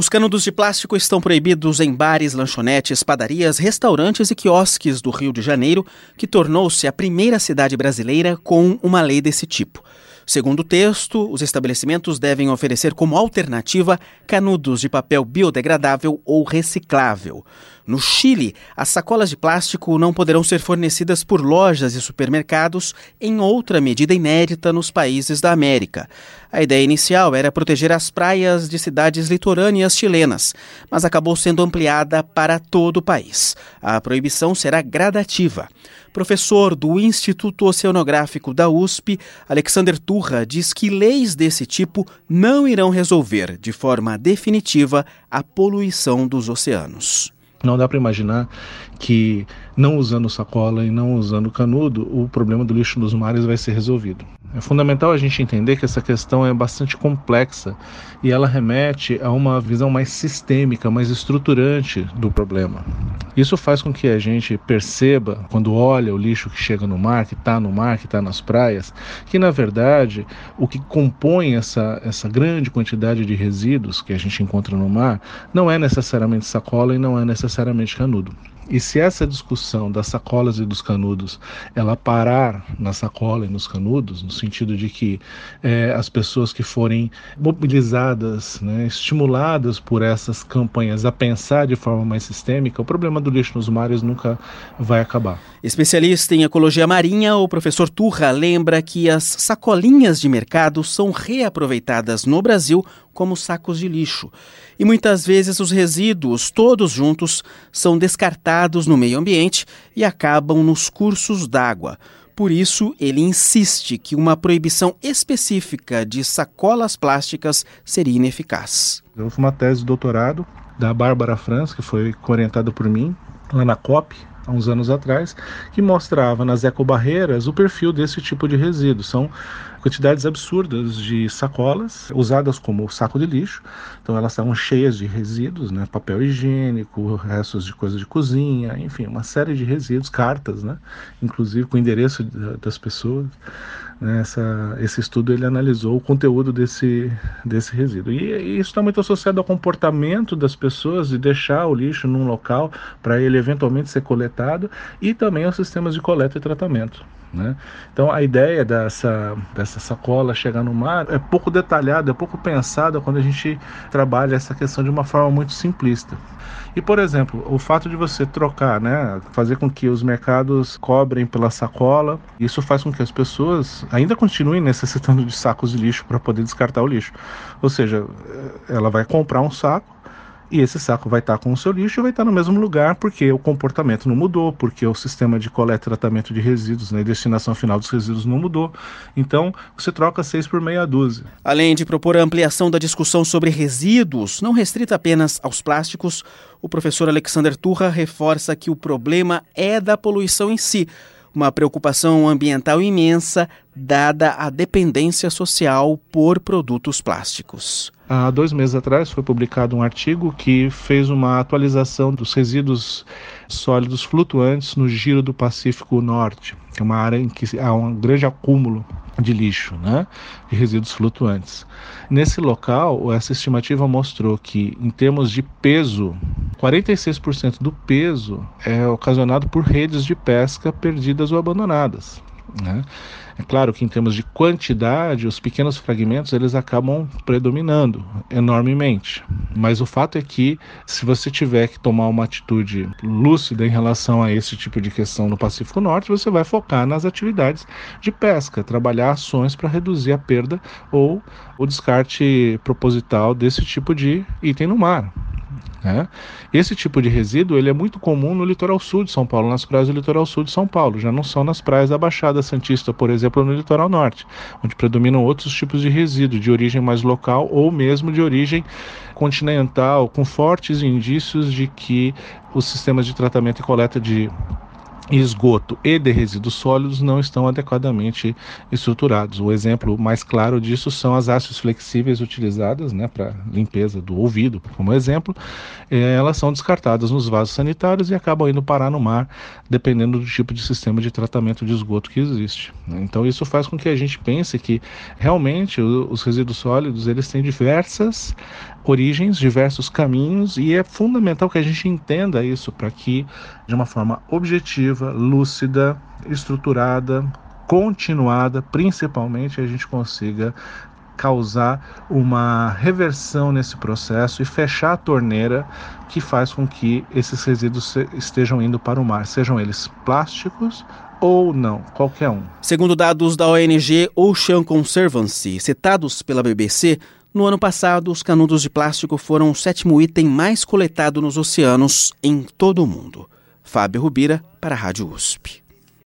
Os canudos de plástico estão proibidos em bares, lanchonetes, padarias, restaurantes e quiosques do Rio de Janeiro, que tornou-se a primeira cidade brasileira com uma lei desse tipo. Segundo o texto, os estabelecimentos devem oferecer como alternativa canudos de papel biodegradável ou reciclável. No Chile, as sacolas de plástico não poderão ser fornecidas por lojas e supermercados em outra medida inédita nos países da América. A ideia inicial era proteger as praias de cidades litorâneas chilenas, mas acabou sendo ampliada para todo o país. A proibição será gradativa. Professor do Instituto Oceanográfico da USP, Alexander Turra, diz que leis desse tipo não irão resolver de forma definitiva a poluição dos oceanos. Não dá para imaginar que não usando sacola e não usando canudo, o problema do lixo nos mares vai ser resolvido. É fundamental a gente entender que essa questão é bastante complexa e ela remete a uma visão mais sistêmica, mais estruturante do problema. Isso faz com que a gente perceba, quando olha o lixo que chega no mar, que está no mar, que está nas praias, que na verdade o que compõe essa, essa grande quantidade de resíduos que a gente encontra no mar não é necessariamente sacola e não é necessariamente canudo. E se essa discussão das sacolas e dos canudos ela parar na sacola e nos canudos, no sentido de que é, as pessoas que forem mobilizadas, né, estimuladas por essas campanhas a pensar de forma mais sistêmica, o problema do lixo nos mares nunca vai acabar. Especialista em ecologia marinha, o professor Turra lembra que as sacolinhas de mercado são reaproveitadas no Brasil como sacos de lixo. E muitas vezes os resíduos, todos juntos, são descartados no meio ambiente e acabam nos cursos d'água. Por isso, ele insiste que uma proibição específica de sacolas plásticas seria ineficaz. Eu fiz uma tese de doutorado da Bárbara Franz, que foi orientada por mim, lá na COP, há uns anos atrás, que mostrava nas ecobarreiras o perfil desse tipo de resíduo. São quantidades absurdas de sacolas usadas como saco de lixo. Então elas estavam cheias de resíduos, né? papel higiênico, restos de coisas de cozinha, enfim, uma série de resíduos, cartas, né? inclusive com o endereço das pessoas. Né? Essa, esse estudo ele analisou o conteúdo desse, desse resíduo. E, e isso está muito associado ao comportamento das pessoas de deixar o lixo num local para ele eventualmente ser coletado e também aos sistemas de coleta e tratamento. Né? Então a ideia dessa, dessa sacola chegar no mar é pouco detalhada, é pouco pensada quando a gente trabalha essa questão de uma forma muito simplista. E por exemplo, o fato de você trocar, né, fazer com que os mercados cobrem pela sacola, isso faz com que as pessoas ainda continuem necessitando de sacos de lixo para poder descartar o lixo. Ou seja, ela vai comprar um saco e esse saco vai estar com o seu lixo e vai estar no mesmo lugar porque o comportamento não mudou, porque o sistema de coleta e tratamento de resíduos né, destinação final dos resíduos não mudou. Então, você troca seis por meia dúzia. Além de propor a ampliação da discussão sobre resíduos, não restrita apenas aos plásticos, o professor Alexander Turra reforça que o problema é da poluição em si uma preocupação ambiental imensa, dada a dependência social por produtos plásticos. Há dois meses atrás foi publicado um artigo que fez uma atualização dos resíduos sólidos flutuantes no Giro do Pacífico Norte, que é uma área em que há um grande acúmulo de lixo, né, de resíduos flutuantes. Nesse local, essa estimativa mostrou que, em termos de peso, 46% do peso é ocasionado por redes de pesca perdidas ou abandonadas. Né? É claro que em termos de quantidade, os pequenos fragmentos eles acabam predominando enormemente. Mas o fato é que se você tiver que tomar uma atitude lúcida em relação a esse tipo de questão no Pacífico Norte, você vai focar nas atividades de pesca, trabalhar ações para reduzir a perda ou o descarte proposital desse tipo de item no mar. Né? Esse tipo de resíduo ele é muito comum no litoral sul de São Paulo, nas praias do litoral sul de São Paulo, já não são nas praias da Baixada Santista, por exemplo, no litoral norte, onde predominam outros tipos de resíduo, de origem mais local ou mesmo de origem continental, com fortes indícios de que os sistemas de tratamento e coleta de esgoto e de resíduos sólidos não estão adequadamente estruturados. O exemplo mais claro disso são as hastes flexíveis utilizadas né, para limpeza do ouvido, como exemplo. Eh, elas são descartadas nos vasos sanitários e acabam indo parar no mar, dependendo do tipo de sistema de tratamento de esgoto que existe. Então isso faz com que a gente pense que realmente os resíduos sólidos eles têm diversas origens, diversos caminhos, e é fundamental que a gente entenda isso para que, de uma forma objetiva, lúcida, estruturada, continuada, principalmente, a gente consiga causar uma reversão nesse processo e fechar a torneira que faz com que esses resíduos estejam indo para o mar, sejam eles plásticos ou não, qualquer um. Segundo dados da ONG Ocean Conservancy, citados pela BBC, no ano passado, os canudos de plástico foram o sétimo item mais coletado nos oceanos em todo o mundo. Fábio Rubira, para a Rádio USP.